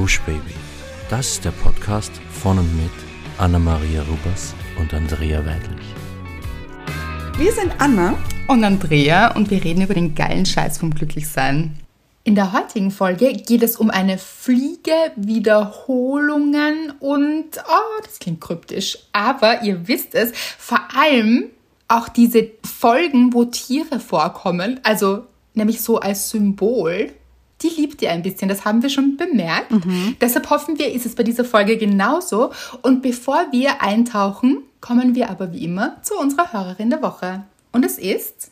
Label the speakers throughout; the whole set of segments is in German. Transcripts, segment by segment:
Speaker 1: Gush Baby. Das ist der Podcast von und mit Anna-Maria Rubers und Andrea Weidlich.
Speaker 2: Wir sind Anna
Speaker 3: und Andrea und wir reden über den geilen Scheiß vom Glücklichsein. In der heutigen Folge geht es um eine Fliege, Wiederholungen und, oh, das klingt kryptisch, aber ihr wisst es, vor allem auch diese Folgen, wo Tiere vorkommen, also nämlich so als Symbol die liebt ihr ein bisschen. Das haben wir schon bemerkt. Mhm. Deshalb hoffen wir, ist es bei dieser Folge genauso. Und bevor wir eintauchen, kommen wir aber wie immer zu unserer Hörerin der Woche. Und es ist.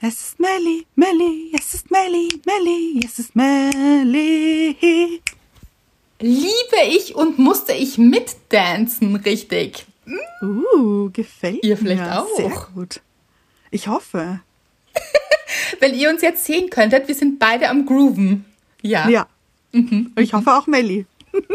Speaker 2: Es ist Melly, Melly, es ist Melly, Melly, es ist Melly.
Speaker 3: Liebe ich und musste ich mitdancen, richtig.
Speaker 2: Uh, gefällt
Speaker 3: ihr vielleicht mir. auch.
Speaker 2: Sehr gut. Ich hoffe.
Speaker 3: Wenn ihr uns jetzt sehen könntet, wir sind beide am Grooven. Ja.
Speaker 2: Ja. Mhm. Ich hoffe auch Melli.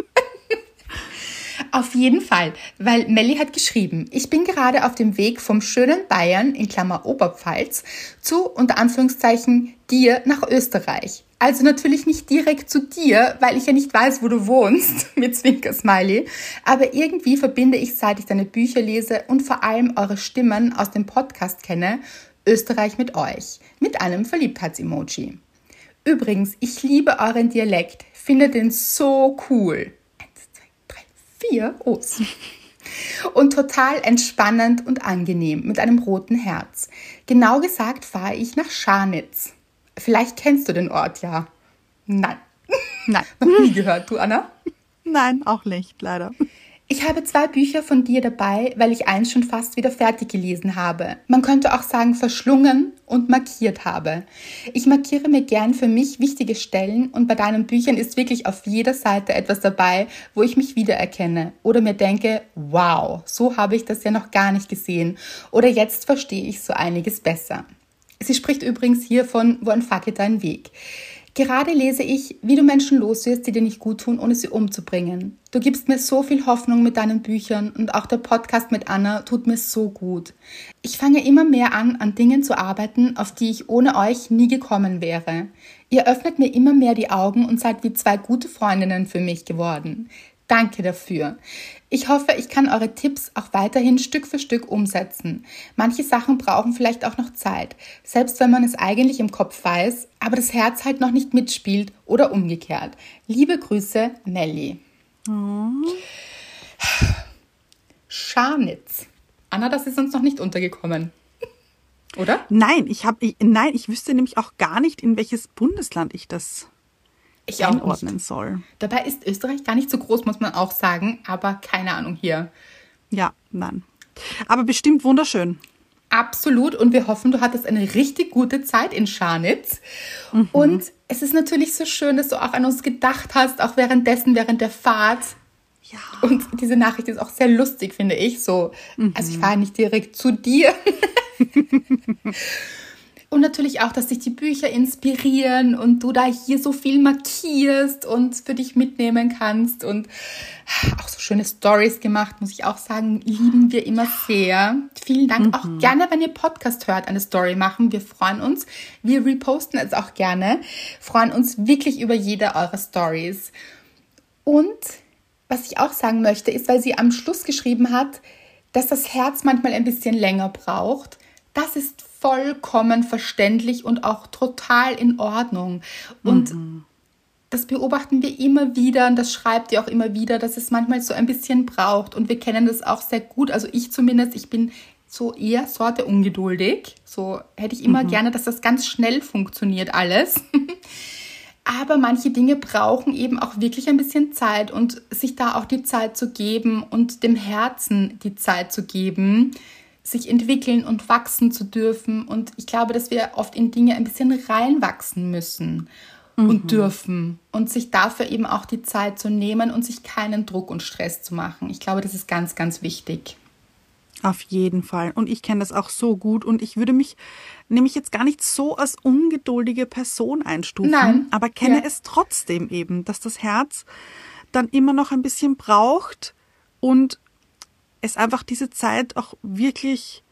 Speaker 3: Auf jeden Fall, weil Melli hat geschrieben, ich bin gerade auf dem Weg vom schönen Bayern in Klammer Oberpfalz zu unter Anführungszeichen dir nach Österreich. Also natürlich nicht direkt zu dir, weil ich ja nicht weiß, wo du wohnst, mit Zwinker-Smiley. Aber irgendwie verbinde ich, seit ich deine Bücher lese und vor allem eure Stimmen aus dem Podcast kenne, Österreich mit euch, mit einem Verliebtheits-Emoji. Übrigens, ich liebe euren Dialekt, finde den so cool. Eins, zwei, drei, vier O's. Und total entspannend und angenehm mit einem roten Herz. Genau gesagt fahre ich nach Scharnitz. Vielleicht kennst du den Ort ja. Nein.
Speaker 2: Nein.
Speaker 3: Noch nie gehört, du Anna?
Speaker 2: Nein, auch nicht, leider.
Speaker 3: Ich habe zwei Bücher von dir dabei, weil ich eins schon fast wieder fertig gelesen habe. Man könnte auch sagen verschlungen und markiert habe. Ich markiere mir gern für mich wichtige Stellen und bei deinen Büchern ist wirklich auf jeder Seite etwas dabei, wo ich mich wiedererkenne oder mir denke, wow, so habe ich das ja noch gar nicht gesehen oder jetzt verstehe ich so einiges besser. Sie spricht übrigens hier von Wo entfacke dein Weg. Gerade lese ich, wie du Menschen loswirst, die dir nicht gut tun, ohne sie umzubringen. Du gibst mir so viel Hoffnung mit deinen Büchern und auch der Podcast mit Anna tut mir so gut. Ich fange immer mehr an, an Dingen zu arbeiten, auf die ich ohne euch nie gekommen wäre. Ihr öffnet mir immer mehr die Augen und seid wie zwei gute Freundinnen für mich geworden. Danke dafür. Ich hoffe, ich kann eure Tipps auch weiterhin Stück für Stück umsetzen. Manche Sachen brauchen vielleicht auch noch Zeit, selbst wenn man es eigentlich im Kopf weiß, aber das Herz halt noch nicht mitspielt oder umgekehrt. Liebe Grüße, Nelly. Scharnitz. Anna, das ist uns noch nicht untergekommen. Oder?
Speaker 2: Nein, ich habe nein, ich wüsste nämlich auch gar nicht, in welches Bundesland ich das
Speaker 3: ich einordnen soll. Dabei ist Österreich gar nicht so groß, muss man auch sagen, aber keine Ahnung hier.
Speaker 2: Ja, nein. Aber bestimmt wunderschön.
Speaker 3: Absolut. Und wir hoffen, du hattest eine richtig gute Zeit in Scharnitz. Mhm. Und es ist natürlich so schön, dass du auch an uns gedacht hast, auch währenddessen, während der Fahrt.
Speaker 2: Ja.
Speaker 3: Und diese Nachricht ist auch sehr lustig, finde ich. So, mhm. also ich fahre nicht direkt zu dir. Und natürlich auch, dass dich die Bücher inspirieren und du da hier so viel markierst und für dich mitnehmen kannst und auch so schöne Stories gemacht, muss ich auch sagen, lieben wir immer sehr. Vielen Dank. Mhm. Auch gerne, wenn ihr Podcast hört, eine Story machen. Wir freuen uns. Wir reposten es auch gerne. Freuen uns wirklich über jede eurer Stories. Und was ich auch sagen möchte, ist, weil sie am Schluss geschrieben hat, dass das Herz manchmal ein bisschen länger braucht. Das ist vollkommen verständlich und auch total in Ordnung. Und mhm. das beobachten wir immer wieder und das schreibt ihr auch immer wieder, dass es manchmal so ein bisschen braucht. Und wir kennen das auch sehr gut. Also ich zumindest, ich bin so eher Sorte ungeduldig. So hätte ich immer mhm. gerne, dass das ganz schnell funktioniert alles. Aber manche Dinge brauchen eben auch wirklich ein bisschen Zeit und sich da auch die Zeit zu geben und dem Herzen die Zeit zu geben, sich entwickeln und wachsen zu dürfen. Und ich glaube, dass wir oft in Dinge ein bisschen reinwachsen müssen mhm. und dürfen und sich dafür eben auch die Zeit zu nehmen und sich keinen Druck und Stress zu machen. Ich glaube, das ist ganz, ganz wichtig.
Speaker 2: Auf jeden Fall. Und ich kenne das auch so gut. Und ich würde mich nämlich jetzt gar nicht so als ungeduldige Person einstufen,
Speaker 3: Nein.
Speaker 2: aber kenne ja. es trotzdem eben, dass das Herz dann immer noch ein bisschen braucht und es einfach diese Zeit auch wirklich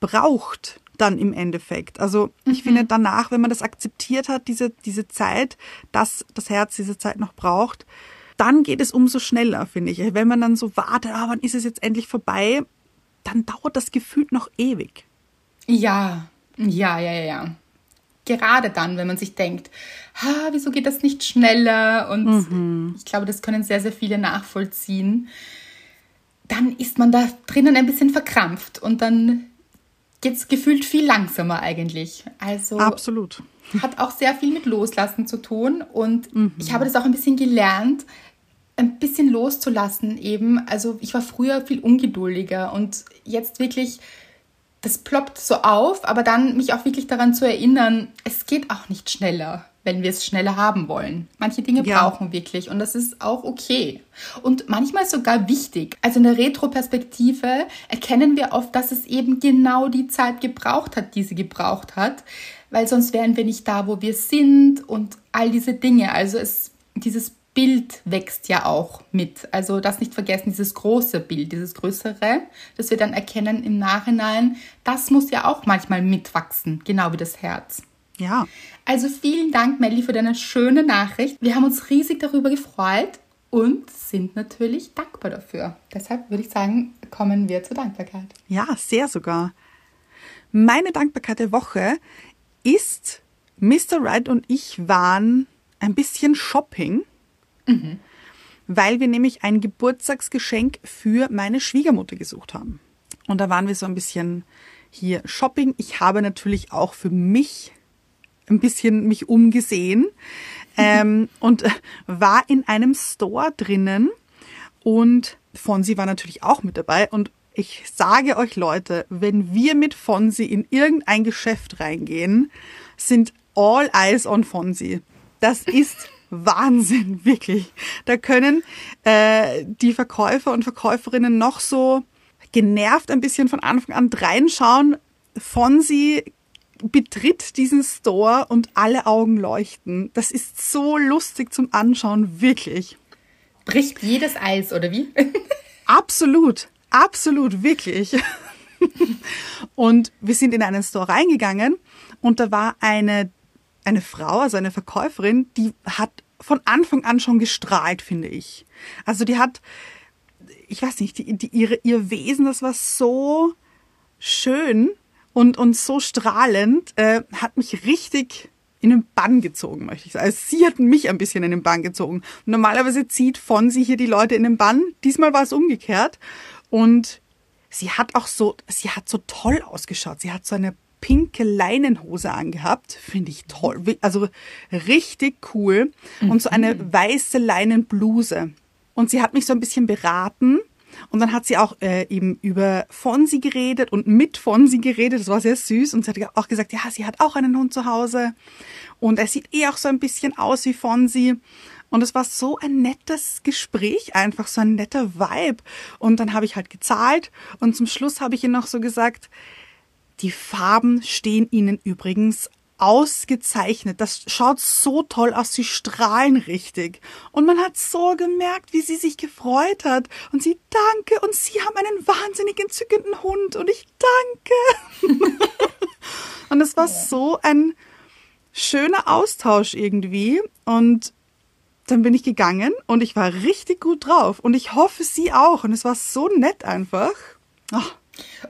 Speaker 2: braucht, dann im Endeffekt. Also ich finde danach, wenn man das akzeptiert hat, diese, diese Zeit, dass das Herz diese Zeit noch braucht, dann geht es umso schneller, finde ich. Wenn man dann so wartet, ah, wann ist es jetzt endlich vorbei, dann dauert das Gefühl noch ewig.
Speaker 3: Ja, ja, ja, ja. Gerade dann, wenn man sich denkt, ha, wieso geht das nicht schneller? Und mhm. ich glaube, das können sehr, sehr viele nachvollziehen. Dann ist man da drinnen ein bisschen verkrampft und dann geht es gefühlt viel langsamer eigentlich. Also
Speaker 2: absolut.
Speaker 3: Hat auch sehr viel mit Loslassen zu tun und mhm. ich habe das auch ein bisschen gelernt, ein bisschen loszulassen eben. Also ich war früher viel ungeduldiger und jetzt wirklich, das ploppt so auf, aber dann mich auch wirklich daran zu erinnern, es geht auch nicht schneller, wenn wir es schneller haben wollen. Manche Dinge ja. brauchen wirklich und das ist auch okay. Und manchmal sogar wichtig. Also in der Retroperspektive erkennen wir oft, dass es eben genau die Zeit gebraucht hat, die sie gebraucht hat, weil sonst wären wir nicht da, wo wir sind und all diese Dinge. Also es, dieses Bild wächst ja auch mit. Also das nicht vergessen, dieses große Bild, dieses größere, das wir dann erkennen im Nachhinein, das muss ja auch manchmal mitwachsen, genau wie das Herz.
Speaker 2: Ja.
Speaker 3: Also vielen Dank, Melly, für deine schöne Nachricht. Wir haben uns riesig darüber gefreut und sind natürlich dankbar dafür. Deshalb würde ich sagen, kommen wir zur Dankbarkeit.
Speaker 2: Ja, sehr sogar. Meine Dankbarkeit der Woche ist, Mr. Wright und ich waren ein bisschen shopping Mhm. Weil wir nämlich ein Geburtstagsgeschenk für meine Schwiegermutter gesucht haben. Und da waren wir so ein bisschen hier Shopping. Ich habe natürlich auch für mich ein bisschen mich umgesehen ähm, und war in einem Store drinnen und Fonsi war natürlich auch mit dabei und ich sage euch Leute, wenn wir mit Fonsi in irgendein Geschäft reingehen, sind all eyes on Fonsi. Das ist Wahnsinn, wirklich. Da können äh, die Verkäufer und Verkäuferinnen noch so genervt ein bisschen von Anfang an reinschauen. Fonsi betritt diesen Store und alle Augen leuchten. Das ist so lustig zum Anschauen, wirklich.
Speaker 3: Bricht jedes Eis, oder wie?
Speaker 2: absolut, absolut, wirklich. und wir sind in einen Store reingegangen und da war eine eine Frau, also eine Verkäuferin, die hat von Anfang an schon gestrahlt, finde ich. Also die hat, ich weiß nicht, die, die, ihre, ihr Wesen, das war so schön und, und so strahlend, äh, hat mich richtig in den Bann gezogen, möchte ich sagen. Also sie hat mich ein bisschen in den Bann gezogen. Normalerweise zieht von sie hier die Leute in den Bann. Diesmal war es umgekehrt. Und sie hat auch so, sie hat so toll ausgeschaut. Sie hat so eine pinke Leinenhose angehabt. Finde ich toll. Also richtig cool. Und so eine mhm. weiße Leinenbluse. Und sie hat mich so ein bisschen beraten. Und dann hat sie auch äh, eben über Fonsi geredet und mit Fonsi geredet. Das war sehr süß. Und sie hat auch gesagt, ja, sie hat auch einen Hund zu Hause. Und er sieht eh auch so ein bisschen aus wie Fonsi. Und es war so ein nettes Gespräch, einfach so ein netter Vibe. Und dann habe ich halt gezahlt. Und zum Schluss habe ich ihr noch so gesagt, die Farben stehen Ihnen übrigens ausgezeichnet. Das schaut so toll aus. Sie strahlen richtig. Und man hat so gemerkt, wie sie sich gefreut hat. Und sie danke. Und sie haben einen wahnsinnig entzückenden Hund. Und ich danke. und es war so ein schöner Austausch irgendwie. Und dann bin ich gegangen und ich war richtig gut drauf. Und ich hoffe, sie auch. Und es war so nett einfach.
Speaker 3: Oh.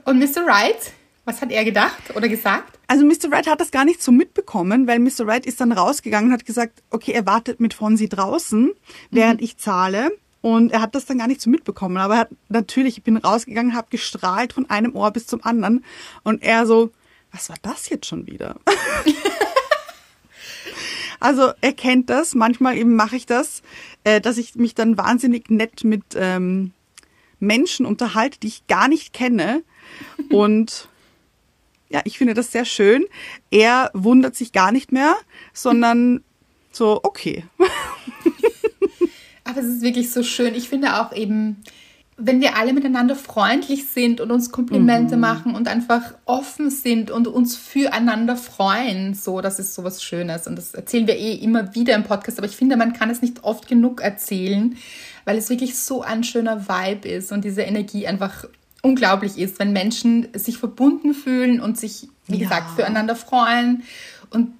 Speaker 3: Und Mr. Wright? Was hat er gedacht oder gesagt?
Speaker 2: Also Mr. Wright hat das gar nicht so mitbekommen, weil Mr. Wright ist dann rausgegangen und hat gesagt, okay, er wartet mit Fonsi draußen, während mhm. ich zahle. Und er hat das dann gar nicht so mitbekommen. Aber er hat natürlich, ich bin rausgegangen, habe gestrahlt von einem Ohr bis zum anderen. Und er so, was war das jetzt schon wieder? also er kennt das. Manchmal eben mache ich das, äh, dass ich mich dann wahnsinnig nett mit ähm, Menschen unterhalte, die ich gar nicht kenne. Und ja, ich finde das sehr schön. Er wundert sich gar nicht mehr, sondern so, okay.
Speaker 3: Aber es ist wirklich so schön. Ich finde auch eben, wenn wir alle miteinander freundlich sind und uns Komplimente mhm. machen und einfach offen sind und uns füreinander freuen, so, das ist so was Schönes. Und das erzählen wir eh immer wieder im Podcast. Aber ich finde, man kann es nicht oft genug erzählen, weil es wirklich so ein schöner Vibe ist und diese Energie einfach unglaublich ist, wenn Menschen sich verbunden fühlen und sich wie
Speaker 2: Ja.
Speaker 3: gesagt, füreinander freuen und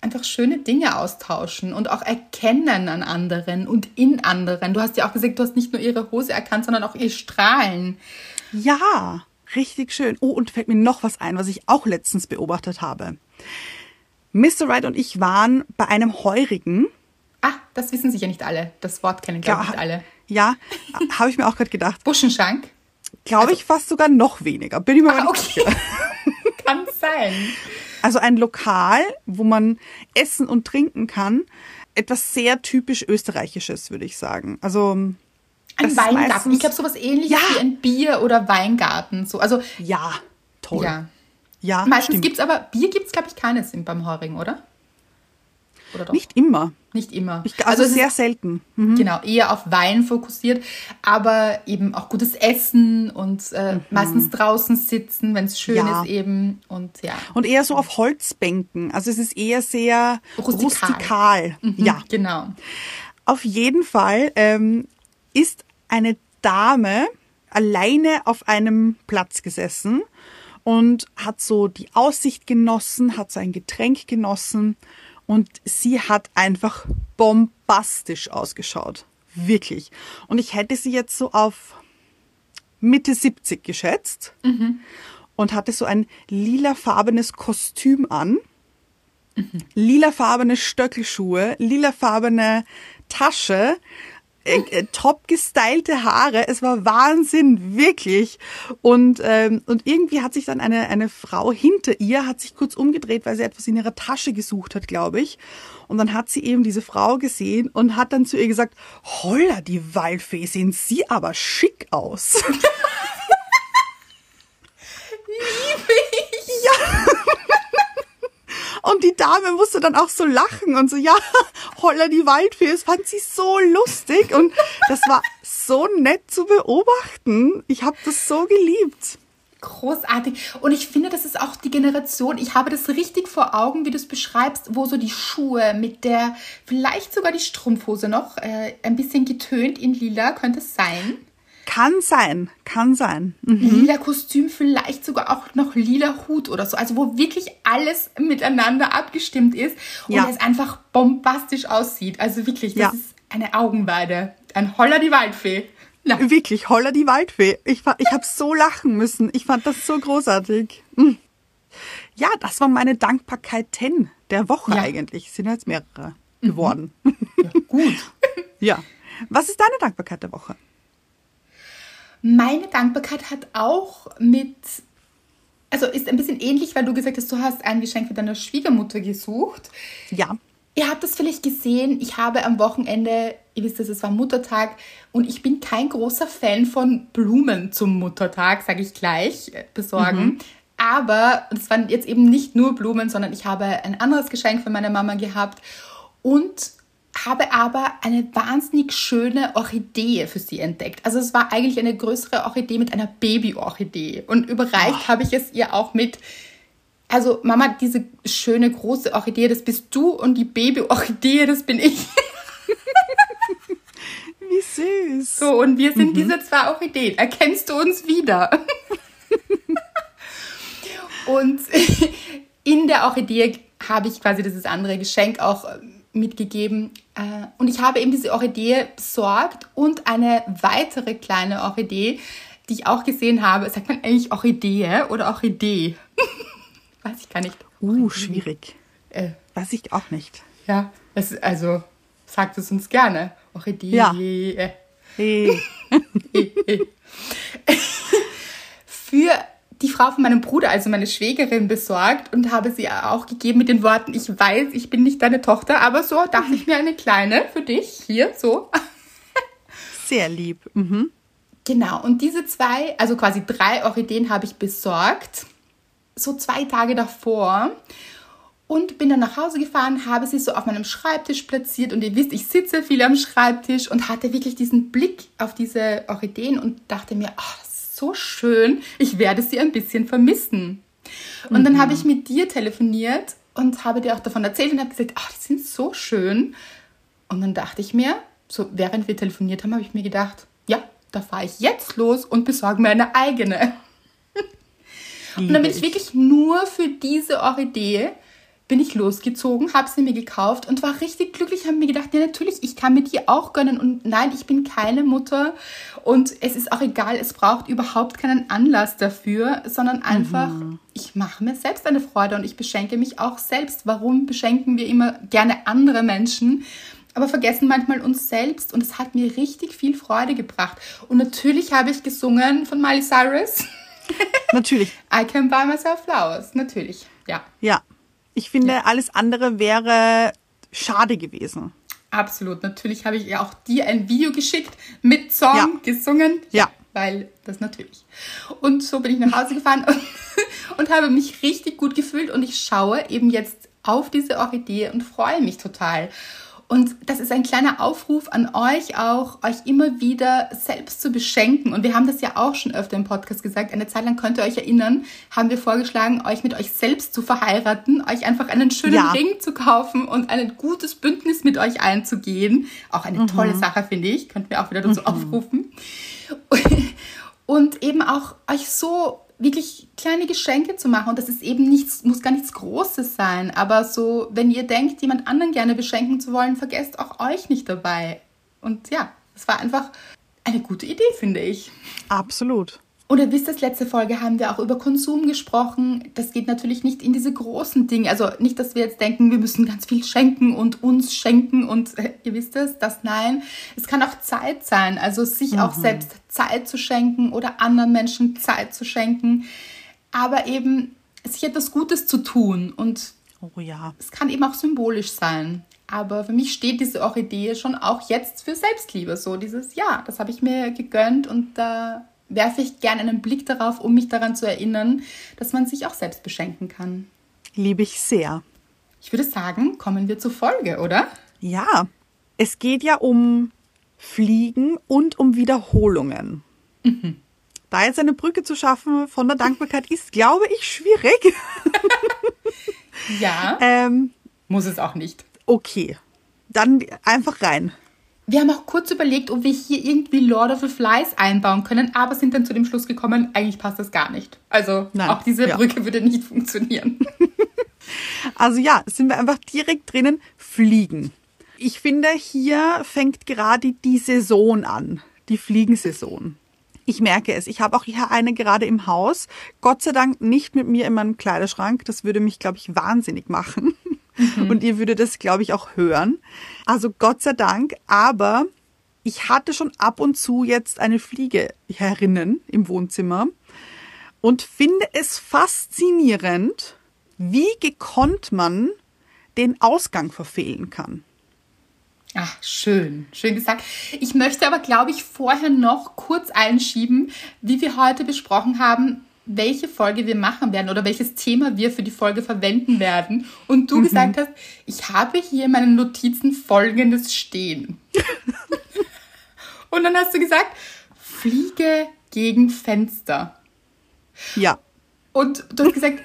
Speaker 3: einfach schöne Dinge austauschen und auch erkennen an anderen und in anderen. Du hast ja auch gesagt, du hast nicht nur ihre Hose erkannt, sondern auch ihr Strahlen.
Speaker 2: Ja, richtig schön. Oh, und fällt mir noch was ein, was ich auch letztens beobachtet habe. Mr. Wright und ich waren bei einem Heurigen.
Speaker 3: Ah, das wissen sicher nicht alle. Das Wort kennen, glaube ich, nicht alle.
Speaker 2: Ja, habe ich mir auch gerade gedacht.
Speaker 3: Buschenschank?
Speaker 2: Glaube ich fast sogar noch weniger. Bin ich mir
Speaker 3: Ah,
Speaker 2: nicht
Speaker 3: okay.
Speaker 2: sicher.
Speaker 3: Kann sein.
Speaker 2: Also ein Lokal, wo man essen und trinken kann. Etwas sehr typisch österreichisches, würde ich sagen. Also
Speaker 3: Ein Weingarten. Ich glaube, sowas ähnliches
Speaker 2: Ja.
Speaker 3: wie ein Bier- oder Weingarten. So, also,
Speaker 2: ja, toll.
Speaker 3: ja.
Speaker 2: Ja,
Speaker 3: Meistens gibt es aber, Bier gibt es, glaube ich, keines im- beim Heurigen, oder? Oder doch?
Speaker 2: Nicht immer.
Speaker 3: Nicht immer.
Speaker 2: Ich, also,
Speaker 3: ist
Speaker 2: sehr selten. Mhm.
Speaker 3: Genau, eher auf Wein fokussiert, aber eben auch gutes Essen und äh, meistens draußen sitzen, wenn es schön
Speaker 2: Mhm. Ja.
Speaker 3: ist eben. Und ja,
Speaker 2: Und eher so auf Holzbänken. Also es ist eher sehr
Speaker 3: Rustikal.
Speaker 2: rustikal.
Speaker 3: Mhm,
Speaker 2: Ja,
Speaker 3: genau.
Speaker 2: auf jeden Fall ähm, ist eine Dame alleine auf einem Platz gesessen und hat so die Aussicht genossen, hat so ein Getränk genossen und sie hat einfach bombastisch ausgeschaut. Wirklich. Und ich hätte sie jetzt so auf Mitte 70 geschätzt und hatte so ein lilafarbenes Kostüm an lilafarbene Stöckelschuhe, lilafarbene Tasche, äh, äh, top gestylte Haare. Es war Wahnsinn, wirklich. Und, ähm, und irgendwie hat sich dann eine, eine Frau hinter ihr, hat sich kurz umgedreht, weil sie etwas in ihrer Tasche gesucht hat, glaube ich. Und dann hat sie eben diese Frau gesehen und hat dann zu ihr gesagt, holla, die Waldfee, sehen Sie aber schick aus. Und die Dame musste dann auch so lachen und so, ja, holla die Waldfee, das fand sie so lustig und das war so nett zu beobachten. Ich habe das so geliebt.
Speaker 3: Großartig. Und ich finde, das ist auch die Generation, ich habe das richtig vor Augen, wie du es beschreibst, wo so die Schuhe mit der, vielleicht sogar die Strumpfhose noch, äh, ein bisschen getönt in lila, könnte es sein.
Speaker 2: Kann sein, kann sein. Mhm.
Speaker 3: Lila Kostüm, vielleicht sogar auch noch lila Hut oder so. Also wo wirklich alles miteinander abgestimmt ist und
Speaker 2: Ja.
Speaker 3: es einfach bombastisch aussieht. Also wirklich, das
Speaker 2: Ja.
Speaker 3: ist eine Augenweide. Ein Holler die Waldfee. Na,
Speaker 2: Wirklich, holla die Waldfee. Ich, ich habe so lachen müssen. Ich fand das so großartig. Mm. Ja, das war meine Dankbarkeit 10 der Woche
Speaker 3: Ja.
Speaker 2: eigentlich. Es sind jetzt mehrere geworden.
Speaker 3: ja, gut.
Speaker 2: ja. Was ist deine Dankbarkeit der Woche?
Speaker 3: Meine Dankbarkeit hat auch mit, also ist ein bisschen ähnlich, weil du gesagt hast, du hast ein Geschenk für deine Schwiegermutter gesucht.
Speaker 2: Ja.
Speaker 3: Ihr habt das vielleicht gesehen, ich habe am Wochenende, ihr wisst es, es war Muttertag und ich bin kein großer Fan von Blumen zum Muttertag, sage ich gleich, äh, besorgen. Aber es waren jetzt eben nicht nur Blumen, sondern ich habe ein anderes Geschenk für meine Mama gehabt und habe aber eine wahnsinnig schöne Orchidee für sie entdeckt. Also es war eigentlich eine größere Orchidee mit einer Babyorchidee. Und überreicht habe ich es ihr auch mit also Mama, diese schöne große Orchidee, das bist du und die Babyorchidee, das bin ich.
Speaker 2: Wie süß.
Speaker 3: So, und wir sind diese zwei Orchideen. Erkennst du uns wieder? und in der Orchidee habe ich quasi dieses andere Geschenk auch äh, mitgegeben. Äh, Und ich habe eben diese Orchidee besorgt und eine weitere kleine Orchidee, die ich auch gesehen habe. Sagt man eigentlich Orchidee oder Orchidee? Weiß ich gar nicht.
Speaker 2: Uh, schwierig.
Speaker 3: Äh,
Speaker 2: Weiß ich auch nicht.
Speaker 3: Ja, es, also sagt es uns gerne. Orchidee.
Speaker 2: Ja.
Speaker 3: äh,
Speaker 2: Hey.
Speaker 3: Für die Frau von meinem Bruder, also meine Schwägerin, besorgt und habe sie auch gegeben mit den Worten, ich weiß, ich bin nicht deine Tochter, aber so dachte ich mir eine kleine für dich. Hier, so.
Speaker 2: Sehr lieb. Mhm.
Speaker 3: Genau, und diese zwei, also quasi drei Orchideen habe ich besorgt, so zwei Tage davor. Und bin dann nach Hause gefahren, habe sie so auf meinem Schreibtisch platziert. Und ihr wisst, ich sitze viel am Schreibtisch und hatte wirklich diesen Blick auf diese Orchideen und dachte mir, ach, das ist so schön, ich werde sie ein bisschen vermissen. Und dann habe ich mit dir telefoniert und habe dir auch davon erzählt und habe gesagt, ach, die sind so schön. Und dann dachte ich mir, so während wir telefoniert haben, habe ich mir gedacht, ja, da fahre ich jetzt los und besorge mir eine eigene. Und dann bin ich wirklich nur für diese Orchidee bin ich losgezogen, habe sie mir gekauft und war richtig glücklich, habe mir gedacht, ja natürlich, ich kann mir die auch gönnen und nein, ich bin keine Mutter und es ist auch egal, es braucht überhaupt keinen Anlass dafür, sondern einfach, mhm. ich mache mir selbst eine Freude und ich beschenke mich auch selbst. Warum beschenken wir immer gerne andere Menschen? aber vergessen manchmal uns selbst und es hat mir richtig viel Freude gebracht. Und natürlich habe ich gesungen von Miley Cyrus.
Speaker 2: Natürlich.
Speaker 3: I can buy myself flowers. Natürlich, ja.
Speaker 2: Ja, ich finde, ja. alles andere wäre schade gewesen.
Speaker 3: Absolut. Natürlich habe ich ja auch dir ein Video geschickt mit Song ja. gesungen.
Speaker 2: Ja.
Speaker 3: Weil das natürlich. Und so bin ich nach Hause gefahren und, und habe mich richtig gut gefühlt und ich schaue eben jetzt auf diese Orchidee und freue mich total. Und das ist ein kleiner Aufruf an euch auch, euch immer wieder selbst zu beschenken. Und wir haben das ja auch schon öfter im Podcast gesagt. Eine Zeit lang könnt ihr euch erinnern, haben wir vorgeschlagen, euch mit euch selbst zu verheiraten, euch einfach einen schönen ja. Ring zu kaufen und ein gutes Bündnis mit euch einzugehen. Auch eine mhm. tolle Sache, finde ich. Könnten wir auch wieder dazu mhm. aufrufen. Und eben auch euch so wirklich kleine Geschenke zu machen. Und das ist eben nichts, muss gar nichts Großes sein. Aber so, wenn ihr denkt, jemand anderen gerne beschenken zu wollen, vergesst auch euch nicht dabei. Und ja, es war einfach eine gute Idee, finde ich.
Speaker 2: Absolut.
Speaker 3: Und ihr wisst, das letzte Folge haben wir auch über Konsum gesprochen. Das geht natürlich nicht in diese großen Dinge. Also nicht, dass wir jetzt denken, wir müssen ganz viel schenken und uns schenken und äh, ihr wisst es, das nein. Es kann auch Zeit sein. Also sich mhm. auch selbst Zeit zu schenken oder anderen Menschen Zeit zu schenken. Aber eben sich etwas Gutes zu tun. Und
Speaker 2: oh ja.
Speaker 3: es kann eben auch symbolisch sein. Aber für mich steht diese Orchidee schon auch jetzt für Selbstliebe. So dieses, ja, das habe ich mir gegönnt und da werfe ich gerne einen Blick darauf, um mich daran zu erinnern, dass man sich auch selbst beschenken kann.
Speaker 2: Liebe ich sehr.
Speaker 3: Ich würde sagen, kommen wir zur Folge, oder?
Speaker 2: Ja, es geht ja um Fliegen und um Wiederholungen. Mhm. Da jetzt eine Brücke zu schaffen von der Dankbarkeit ist, glaube ich, schwierig.
Speaker 3: ja. Ähm, muss es auch nicht.
Speaker 2: Okay, dann einfach rein.
Speaker 3: Wir haben auch kurz überlegt, ob wir hier irgendwie Lord of the Flies einbauen können, aber sind dann zu dem Schluss gekommen, eigentlich passt das gar nicht. Also Nein, auch diese ja. Brücke würde nicht funktionieren.
Speaker 2: also ja, sind wir einfach direkt drinnen, fliegen. Ich finde, hier fängt gerade die Saison an, die Fliegensaison. Ich merke es. Ich habe auch hier eine gerade im Haus. Gott sei Dank nicht mit mir in meinem Kleiderschrank. Das würde mich, glaube ich, wahnsinnig machen. Mhm. Und ihr würdet das, glaube ich, auch hören. Also Gott sei Dank. Aber ich hatte schon ab und zu jetzt eine Fliege herinnen im Wohnzimmer und finde es faszinierend, wie gekonnt man den Ausgang verfehlen kann.
Speaker 3: Ach, schön, schön gesagt. Ich möchte aber, glaube ich, vorher noch kurz einschieben, wie wir heute besprochen haben, welche Folge wir machen werden oder welches Thema wir für die Folge verwenden werden. Und du mhm. gesagt hast, ich habe hier in meinen Notizen Folgendes stehen. Und dann hast du gesagt, Fliege gegen Fenster.
Speaker 2: Ja.
Speaker 3: Und du hast gesagt,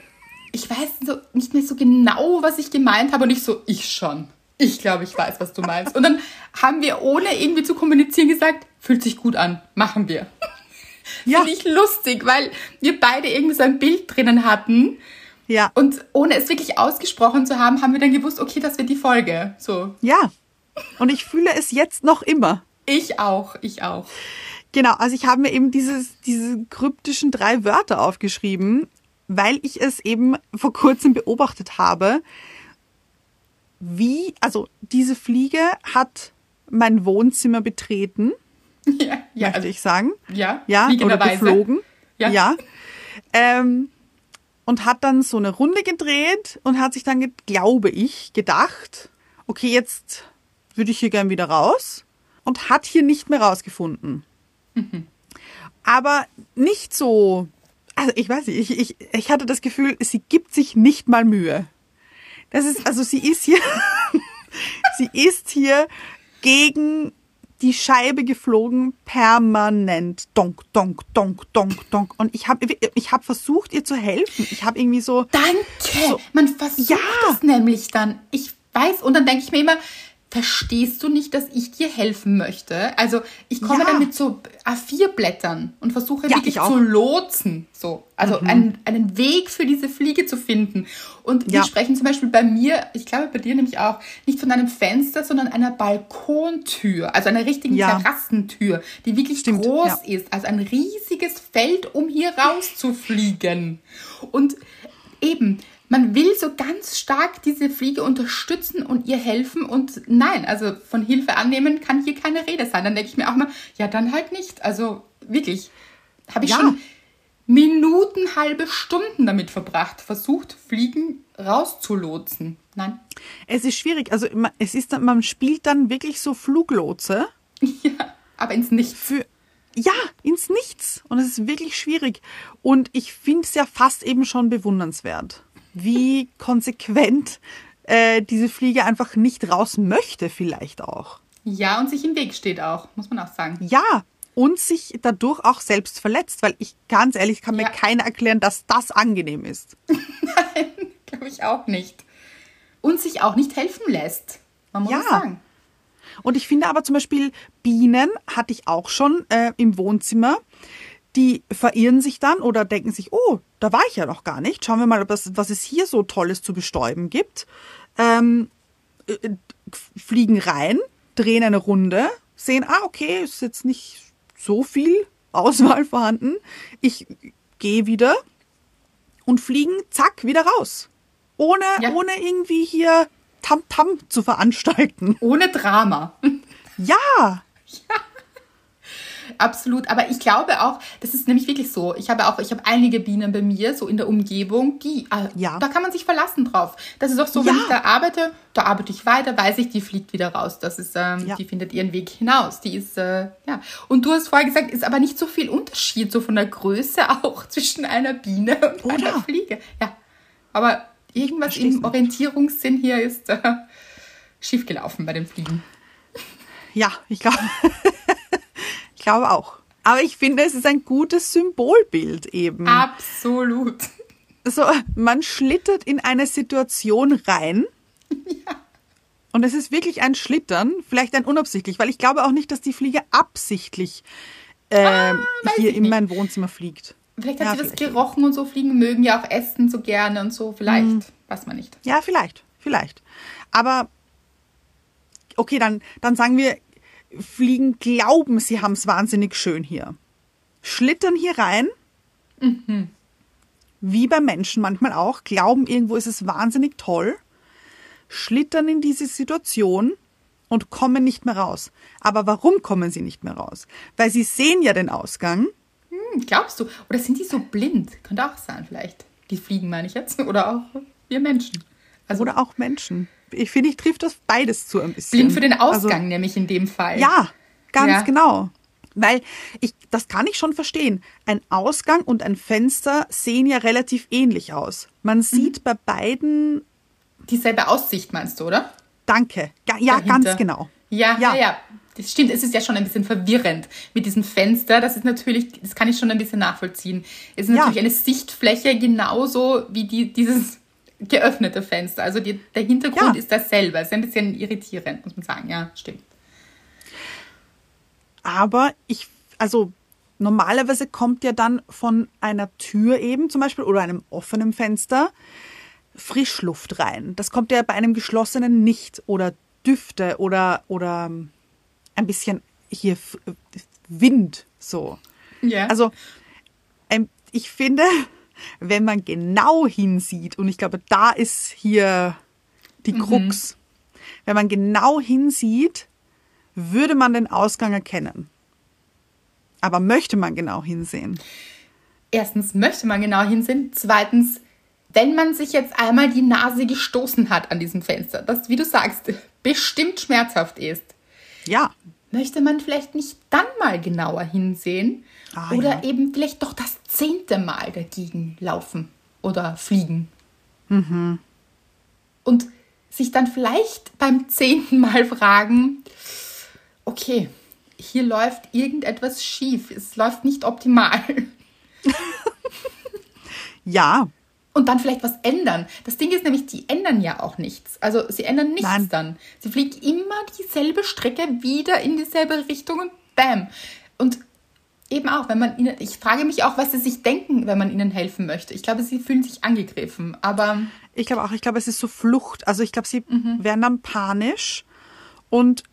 Speaker 3: ich weiß so nicht mehr so genau, was ich gemeint habe. Und ich so, ich schon. Ich glaube, ich weiß, was du meinst. Und dann haben wir, ohne irgendwie zu kommunizieren, gesagt, fühlt sich gut an, machen wir. Ja. Finde ich lustig, weil wir beide irgendwie so ein Bild drinnen hatten.
Speaker 2: Ja.
Speaker 3: Und ohne es wirklich ausgesprochen zu haben, haben wir dann gewusst, okay, das wird die Folge. So.
Speaker 2: Ja. Und ich fühle es jetzt noch immer.
Speaker 3: Ich auch, ich auch.
Speaker 2: Genau, also ich habe mir eben dieses, diese kryptischen drei Wörter aufgeschrieben, weil ich es eben vor kurzem beobachtet habe, wie, also diese Fliege hat mein Wohnzimmer betreten
Speaker 3: Ja, ja
Speaker 2: möchte also, ich sagen.
Speaker 3: Ja,
Speaker 2: ja oder geflogen. Ja. ja. Ähm, und hat dann so eine Runde gedreht und hat sich dann, glaube ich, gedacht, okay, jetzt würde ich hier gern wieder raus und hat hier nicht mehr rausgefunden. Mhm. Aber nicht so, also ich weiß nicht, ich, ich, ich hatte das Gefühl, sie gibt sich nicht mal Mühe. Das ist, also sie ist hier, sie ist hier gegen die Scheibe geflogen, permanent. Donk, donk, donk, donk, donk. Und ich habe ich hab versucht, ihr zu helfen. Ich habe irgendwie so.
Speaker 3: Danke! So, Man versucht ja. es nämlich dann. Ich weiß. Und dann denke ich mir immer, verstehst du nicht, dass ich dir helfen möchte? Also ich komme
Speaker 2: Ja.
Speaker 3: dann mit so A4-Blättern und versuche
Speaker 2: Ja,
Speaker 3: wirklich.
Speaker 2: Mhm.
Speaker 3: zu lotsen, so. Also einen, einen Weg für diese Fliege zu finden. Und wir
Speaker 2: Ja.
Speaker 3: sprechen zum Beispiel bei mir, ich glaube bei dir nämlich auch, nicht von einem Fenster, sondern einer Balkontür, also einer richtigen
Speaker 2: Ja.
Speaker 3: Terrassentür, die wirklich
Speaker 2: Stimmt,
Speaker 3: groß ist, also ein riesiges Feld, um hier rauszufliegen. Und eben, man will so ganz stark diese Fliege unterstützen und ihr helfen und nein, also von Hilfe annehmen kann hier keine Rede sein. Dann denke ich mir auch mal, ja, dann halt nicht. Also wirklich, habe ich
Speaker 2: Ja.
Speaker 3: schon Minuten, halbe Stunden damit verbracht, versucht, Fliegen rauszulotsen. Nein.
Speaker 2: Es ist schwierig. Also es ist dann, man spielt dann wirklich so Fluglotse
Speaker 3: Ja, aber ins Nichts.
Speaker 2: für ja ins Nichts und es ist wirklich schwierig. Und ich finde es ja fast eben schon bewundernswert, wie konsequent äh, diese Fliege einfach nicht raus möchte, vielleicht auch.
Speaker 3: Ja, und sich im Weg steht auch, muss man auch sagen.
Speaker 2: Ja. Und sich dadurch auch selbst verletzt, weil ich ganz ehrlich kann mir
Speaker 3: Ja.
Speaker 2: keiner erklären, dass das angenehm ist.
Speaker 3: Glaube ich auch nicht. Und sich auch nicht helfen lässt. Man muss
Speaker 2: Ja.
Speaker 3: sagen.
Speaker 2: Und ich finde aber zum Beispiel Bienen hatte ich auch schon äh, im Wohnzimmer. Die verirren sich dann oder denken sich, oh, da war ich ja noch gar nicht. Schauen wir mal, ob es, was es hier so Tolles zu bestäuben gibt. Ähm, äh, fliegen rein, drehen eine Runde, sehen, ah, okay, ist jetzt nicht so viel Auswahl vorhanden. Ich gehe wieder und fliegen, zack, wieder raus. Ohne,
Speaker 3: Ja.
Speaker 2: ohne irgendwie hier Tamtam zu veranstalten.
Speaker 3: Ohne Drama.
Speaker 2: Ja,
Speaker 3: Absolut. Aber ich glaube auch, das ist nämlich wirklich so. Ich habe auch, ich habe einige Bienen bei mir, so in der Umgebung, die, äh,
Speaker 2: Ja.
Speaker 3: da kann man sich verlassen drauf. Das ist auch so, wenn
Speaker 2: Ja.
Speaker 3: ich da arbeite, da arbeite ich weiter, weiß ich, die fliegt wieder raus. Das ist, ähm,
Speaker 2: Ja.
Speaker 3: die findet ihren Weg hinaus. Die ist, äh, ja. Und du hast vorher gesagt, ist aber nicht so viel Unterschied, so von der Größe auch zwischen einer Biene und einer
Speaker 2: Oder?
Speaker 3: Fliege. Ja. Aber irgendwas im
Speaker 2: nicht.
Speaker 3: Orientierungssinn hier ist äh, schiefgelaufen bei den Fliegen.
Speaker 2: ja, ich glaube, glaube auch. Aber ich finde, es ist ein gutes Symbolbild eben.
Speaker 3: Absolut.
Speaker 2: So, man schlittert in eine Situation rein. Und es ist wirklich ein Schlittern, vielleicht ein unabsichtlich, weil ich glaube auch nicht, dass die Fliege absichtlich ähm,
Speaker 3: weiß
Speaker 2: hier in mein Wohnzimmer fliegt.
Speaker 3: Vielleicht hat
Speaker 2: Ja,
Speaker 3: sie das
Speaker 2: vielleicht.
Speaker 3: gerochen und so fliegen mögen ja auch essen so gerne und so. Vielleicht,
Speaker 2: Mhm.
Speaker 3: weiß man nicht.
Speaker 2: Ja, vielleicht, vielleicht. Aber okay, dann, dann sagen wir, Fliegen glauben, sie haben es wahnsinnig schön hier. Schlittern hier rein, wie bei Menschen manchmal auch, glauben irgendwo ist es wahnsinnig toll, schlittern in diese Situation und kommen nicht mehr raus. Aber warum kommen sie nicht mehr raus? Weil sie sehen ja den Ausgang.
Speaker 3: Hm, glaubst du? Oder sind die so blind? Könnte auch sein, vielleicht. Die Fliegen, meine ich jetzt. Oder auch wir Menschen. Also
Speaker 2: Oder auch Menschen. Ich finde, ich trifft das beides zu ein bisschen.
Speaker 3: blind für den
Speaker 2: Also-
Speaker 3: Ausgang, nämlich in dem Fall.
Speaker 2: Ja, ganz
Speaker 3: Ja.
Speaker 2: genau. Weil ich, das kann ich schon verstehen. Ein Ausgang und ein Fenster sehen ja relativ ähnlich aus. Man
Speaker 3: Mhm.
Speaker 2: sieht bei beiden,
Speaker 3: Dieselbe Aussicht, meinst du, oder?
Speaker 2: danke, ja, ja ganz genau.
Speaker 3: Ja, ja,
Speaker 2: Ja.
Speaker 3: ja. Das stimmt, es ist ja schon ein bisschen verwirrend mit diesem Fenster. Das ist natürlich, das kann ich schon ein bisschen nachvollziehen. Es ist
Speaker 2: Ja.
Speaker 3: natürlich eine Sichtfläche genauso wie die, dieses geöffnete Fenster. Also die, der Hintergrund
Speaker 2: Ja.
Speaker 3: ist dasselbe. Ist ein bisschen irritierend, muss man sagen. Ja, stimmt.
Speaker 2: Aber ich, also normalerweise kommt ja dann von einer Tür eben zum Beispiel oder einem offenen Fenster Frischluft rein. Das kommt ja bei einem geschlossenen nicht. Oder Düfte oder, oder ein bisschen hier Wind so.
Speaker 3: Ja.
Speaker 2: Also ähm, ich finde, wenn man genau hinsieht, und ich glaube, da ist hier die Krux, wenn man genau hinsieht, würde man den Ausgang erkennen. Aber möchte man genau hinsehen?
Speaker 3: erstens möchte man genau hinsehen. Zweitens, wenn man sich jetzt einmal die Nase gestoßen hat an diesem Fenster, das, wie du sagst, bestimmt schmerzhaft ist,
Speaker 2: Ja,
Speaker 3: möchte man vielleicht nicht dann mal genauer hinsehen
Speaker 2: Ah,
Speaker 3: oder
Speaker 2: ja.
Speaker 3: eben vielleicht doch das zehnte Mal dagegen laufen oder fliegen.
Speaker 2: Mhm.
Speaker 3: Und sich dann vielleicht beim zehnten Mal fragen, okay, hier läuft irgendetwas schief, es läuft nicht optimal.
Speaker 2: ja.
Speaker 3: Und dann vielleicht was ändern. Das Ding ist nämlich, die ändern ja auch nichts. Also sie ändern nichts
Speaker 2: Nein.
Speaker 3: dann. Sie fliegen immer dieselbe Strecke wieder in dieselbe Richtung und bam. Und eben auch, wenn man ihnen, ich frage mich auch, was sie sich denken, wenn man ihnen helfen möchte. Ich glaube, sie fühlen sich angegriffen, aber
Speaker 2: Ich glaube auch, ich glaube, es ist so Flucht. Also ich glaube, sie werden dann panisch und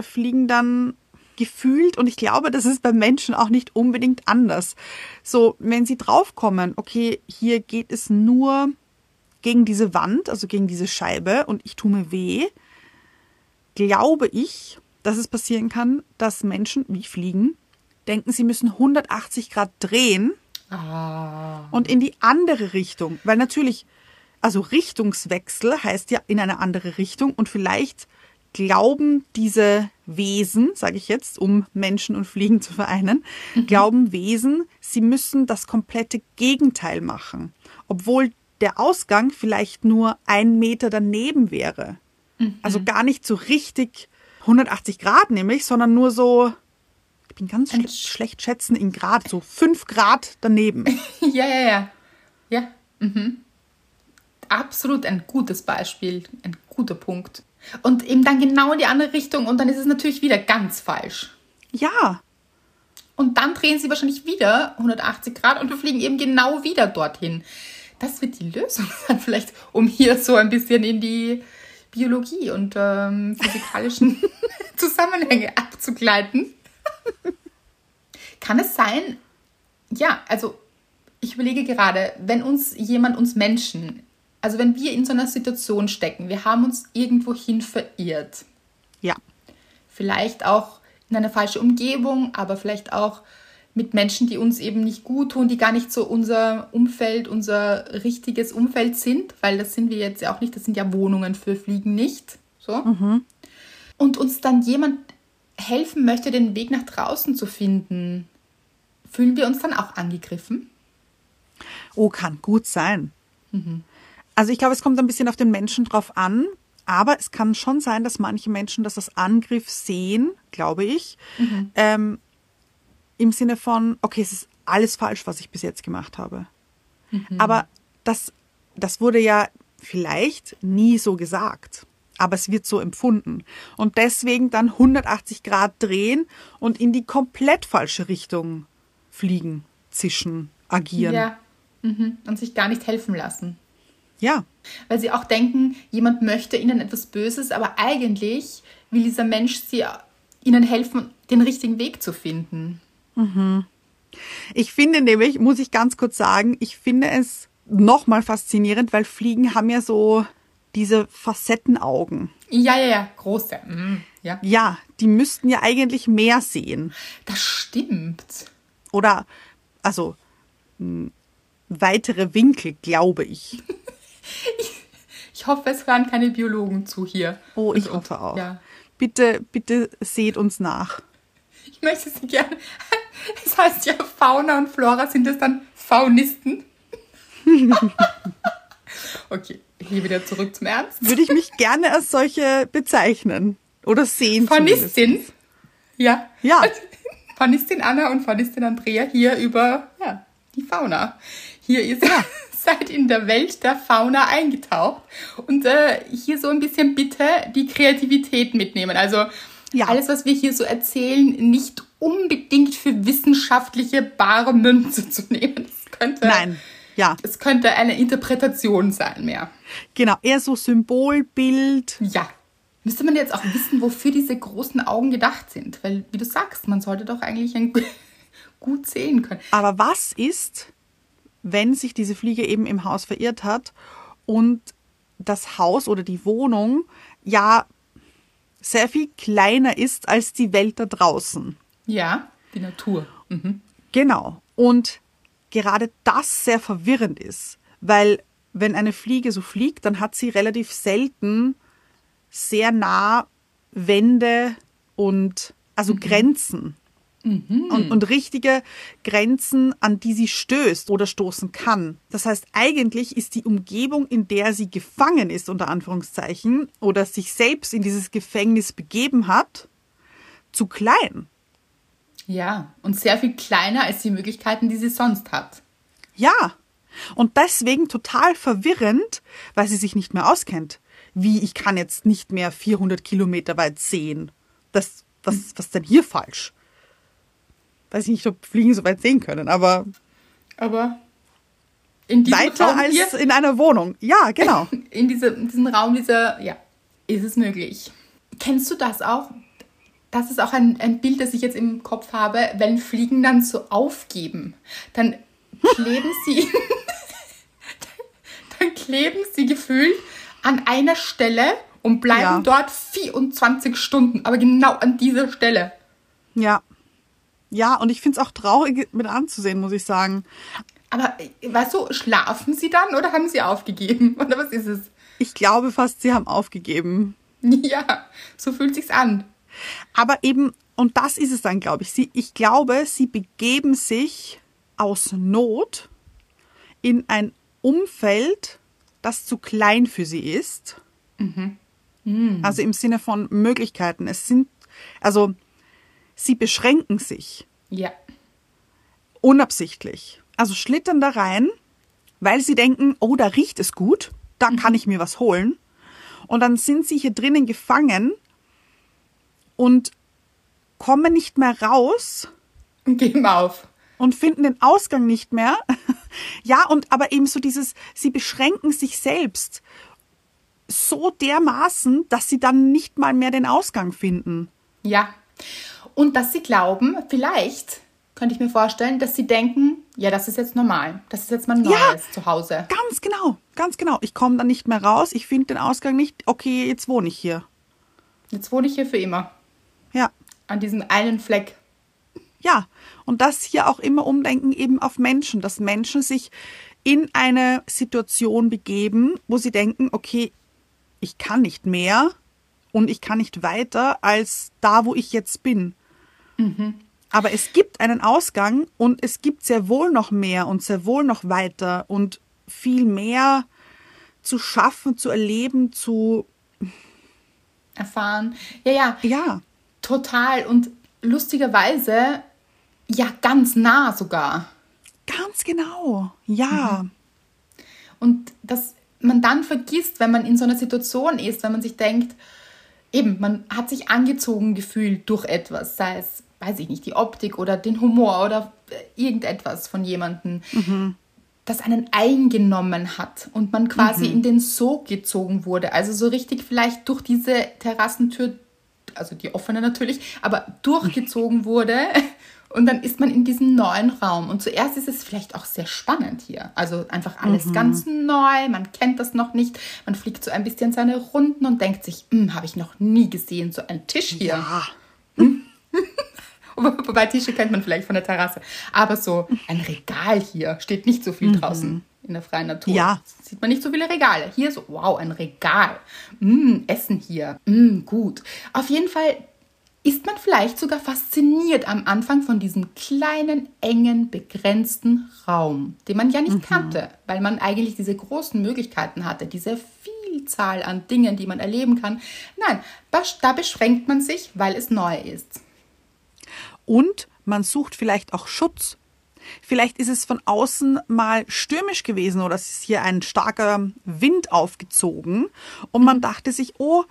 Speaker 2: fliegen dann gefühlt und ich glaube, das ist bei Menschen auch nicht unbedingt anders. So, wenn sie draufkommen, okay, hier geht es nur gegen diese Wand, also gegen diese Scheibe und ich tue mir weh, glaube ich, dass es passieren kann, dass Menschen, wie fliegen, denken, sie müssen 180 Grad drehen
Speaker 3: ah,
Speaker 2: und in die andere Richtung. Weil natürlich, also Richtungswechsel heißt ja in eine andere Richtung und vielleicht glauben diese Wesen, sage ich jetzt, um Menschen und Fliegen zu vereinen, glauben Wesen, sie müssen das komplette Gegenteil machen, obwohl der Ausgang vielleicht nur ein Meter daneben wäre. Also gar nicht so richtig 180 Grad nämlich, sondern nur so, ich bin ganz schle schlecht schätzen in Grad, so fünf Grad daneben.
Speaker 3: ja, ja, ja. Ja, mhm. Absolut ein gutes Beispiel, ein guter Punkt. Und eben dann genau in die andere Richtung und dann ist es natürlich wieder ganz falsch.
Speaker 2: Ja,
Speaker 3: Und dann drehen sie wahrscheinlich wieder 180 Grad und wir fliegen eben genau wieder dorthin. Das wird die Lösung sein, vielleicht, um hier so ein bisschen in die Biologie und ähm, physikalischen Zusammenhänge abzugleiten. Kann es sein, ja, also ich überlege gerade, wenn uns jemand, uns Menschen, also wenn wir in so einer Situation stecken, wir haben uns irgendwohin verirrt,
Speaker 2: ja,
Speaker 3: vielleicht auch in eine falsche Umgebung, aber vielleicht auch mit Menschen, die uns eben nicht gut tun, die gar nicht so unser Umfeld, unser richtiges Umfeld sind, weil das sind wir jetzt ja auch nicht, das sind ja Wohnungen für Fliegen nicht. So. Und uns dann jemand helfen möchte, den Weg nach draußen zu finden, fühlen wir uns dann auch angegriffen?
Speaker 2: Oh, kann gut sein. Also ich glaube, es kommt ein bisschen auf den Menschen drauf an, aber es kann schon sein, dass manche Menschen das als Angriff sehen, glaube ich, ähm, im Sinne von, okay, es ist alles falsch, was ich bis jetzt gemacht habe. Aber das, das wurde ja vielleicht nie so gesagt. Aber es wird so empfunden. Und deswegen dann 180 Grad drehen und in die komplett falsche Richtung fliegen, zischen, agieren.
Speaker 3: Ja. Mhm. Und sich gar nicht helfen lassen.
Speaker 2: Ja.
Speaker 3: Weil sie auch denken, jemand möchte ihnen etwas Böses, aber eigentlich will dieser Mensch sie, ihnen helfen, den richtigen Weg zu finden.
Speaker 2: Ich finde nämlich, muss ich ganz kurz sagen, ich finde es nochmal faszinierend, weil Fliegen haben ja so diese Facettenaugen.
Speaker 3: Ja, ja, ja, große. Mhm. Ja,
Speaker 2: Ja, die müssten ja eigentlich mehr sehen.
Speaker 3: das stimmt.
Speaker 2: Oder, also, weitere Winkel, glaube ich.
Speaker 3: Ich hoffe, es hören keine Biologen zu hier.
Speaker 2: Oh, ich
Speaker 3: Also,
Speaker 2: hoffe auch.
Speaker 3: Ja.
Speaker 2: Bitte, bitte seht uns nach.
Speaker 3: Ich möchte sie gerne. Es heißt ja, Fauna und Flora sind es dann Faunisten. okay, hier wieder zurück zum Ernst.
Speaker 2: Würde ich mich gerne als solche bezeichnen. Oder sehen.
Speaker 3: Faunistin. Ja.
Speaker 2: Ja.
Speaker 3: Faunistin Anna und Faunistin Andrea hier über ja, die Fauna. Hier ihr seid in der Welt der Fauna eingetaucht und äh, hier so ein bisschen bitte die Kreativität mitnehmen. Also
Speaker 2: Ja.
Speaker 3: alles, was wir hier so erzählen, nicht unbedingt für wissenschaftliche bare Münze zu nehmen. Es könnte,
Speaker 2: Nein. Ja,
Speaker 3: es könnte eine Interpretation sein mehr.
Speaker 2: genau. Eher so Symbolbild.
Speaker 3: Ja. Müsste man jetzt auch wissen, wofür diese großen Augen gedacht sind? Weil, wie du sagst, man sollte doch eigentlich ein gut sehen können.
Speaker 2: Aber was ist, wenn sich diese Fliege eben im Haus verirrt hat und das Haus oder die Wohnung ja sehr viel kleiner ist als die Welt da draußen?
Speaker 3: Ja, die Natur. Mhm.
Speaker 2: Genau. Und gerade das sehr verwirrend ist, weil wenn eine Fliege so fliegt, dann hat sie relativ selten sehr nah Wände und also Grenzen. Und, und richtige Grenzen, an die sie stößt oder stoßen kann. Das heißt, eigentlich ist die Umgebung, in der sie gefangen ist, unter Anführungszeichen, oder sich selbst in dieses Gefängnis begeben hat, zu klein.
Speaker 3: Ja, und sehr viel kleiner als die Möglichkeiten, die sie sonst hat.
Speaker 2: Ja. Und deswegen total verwirrend, weil sie sich nicht mehr auskennt. Wie, ich kann jetzt nicht mehr 400 Kilometer weit sehen. Das, was, was denn hier falsch? Weiß ich nicht, ob Fliegen so weit sehen können, aber.
Speaker 3: Aber in diesem
Speaker 2: weiter
Speaker 3: Raum
Speaker 2: als
Speaker 3: hier,
Speaker 2: in einer Wohnung. Ja, genau.
Speaker 3: in, diese, in diesem Raum dieser, ja, ist es möglich. Kennst du das auch? Das ist auch ein, ein Bild, das ich jetzt im Kopf habe, wenn Fliegen dann so aufgeben. Dann kleben sie, dann kleben sie gefühlt an einer Stelle und bleiben
Speaker 2: Ja.
Speaker 3: dort 24 Stunden, aber genau an dieser Stelle.
Speaker 2: Ja. Ja, und ich finde es auch traurig mit anzusehen, muss ich sagen.
Speaker 3: Aber weißt du, schlafen sie dann oder haben sie aufgegeben? Oder was ist es?
Speaker 2: Ich glaube fast, sie haben aufgegeben.
Speaker 3: Ja, so fühlt sich's an.
Speaker 2: Aber eben, und das ist es dann, glaube ich. Sie, ich glaube, sie begeben sich aus Not in ein Umfeld, das zu klein für sie ist. Also im Sinne von Möglichkeiten. Es sind, also sie beschränken sich
Speaker 3: Ja.
Speaker 2: unabsichtlich. Also schlittern da rein, weil sie denken, oh, da riecht es gut, da kann ich mir was holen. Und dann sind sie hier drinnen gefangen und kommen nicht mehr raus
Speaker 3: Und geben auf.
Speaker 2: und finden den Ausgang nicht mehr. ja, und aber eben so dieses, sie beschränken sich selbst so dermaßen, dass sie dann nicht mal mehr den Ausgang finden.
Speaker 3: Ja. Und dass sie glauben, vielleicht könnte ich mir vorstellen, dass sie denken, ja, das ist jetzt normal. Das ist jetzt mein neues
Speaker 2: Ja.
Speaker 3: Zuhause.
Speaker 2: Ganz genau, ganz genau. Ich komme dann nicht mehr raus, ich finde den Ausgang nicht. Okay, jetzt wohne ich hier.
Speaker 3: Jetzt wohne ich hier für immer.
Speaker 2: Ja,
Speaker 3: An diesem einen Fleck.
Speaker 2: ja. Und das hier auch immer umdenken eben auf Menschen, dass Menschen sich in eine Situation begeben, wo sie denken, okay, ich kann nicht mehr und ich kann nicht weiter als da, wo ich jetzt bin. Aber es gibt einen Ausgang und es gibt sehr wohl noch mehr und sehr wohl noch weiter und viel mehr zu schaffen, zu erleben, zu,
Speaker 3: Erfahren. Ja, ja,
Speaker 2: ja,
Speaker 3: total. Und lustigerweise, ja, ganz nah sogar.
Speaker 2: ganz genau, ja.
Speaker 3: Und dass man dann vergisst, wenn man in so einer Situation ist, wenn man sich denkt, eben, man hat sich angezogen gefühlt durch etwas, sei es, weiß ich nicht, die Optik oder den Humor oder äh, irgendetwas von jemandem, das einen eingenommen hat und man quasi in den Sog gezogen wurde. Also so richtig vielleicht durch diese Terrassentür, also die offene natürlich, aber durchgezogen wurde. Und dann ist man in diesem neuen Raum. Und zuerst ist es vielleicht auch sehr spannend hier. Also einfach alles ganz neu, man kennt das noch nicht. Man fliegt so ein bisschen seine Runden und denkt sich, "Hm, habe ich noch nie gesehen, so ein Tisch hier.
Speaker 2: Ja,
Speaker 3: Wobei Tische kennt man vielleicht von der Terrasse. Aber so ein Regal hier steht nicht so viel draußen in der freien Natur.
Speaker 2: Ja.
Speaker 3: Sieht man nicht so viele Regale. Hier so, wow, ein Regal. Mm, Essen hier. Mm, gut. Auf jeden Fall ist man vielleicht sogar fasziniert am Anfang von diesem kleinen, engen, begrenzten Raum, den man ja nicht kannte, weil man eigentlich diese großen Möglichkeiten hatte, diese Vielzahl an Dingen, die man erleben kann. Nein, da beschränkt man sich, weil es neu ist.
Speaker 2: Und man sucht vielleicht auch Schutz. Vielleicht ist es von außen mal stürmisch gewesen oder es ist hier ein starker Wind aufgezogen und man dachte sich, oh,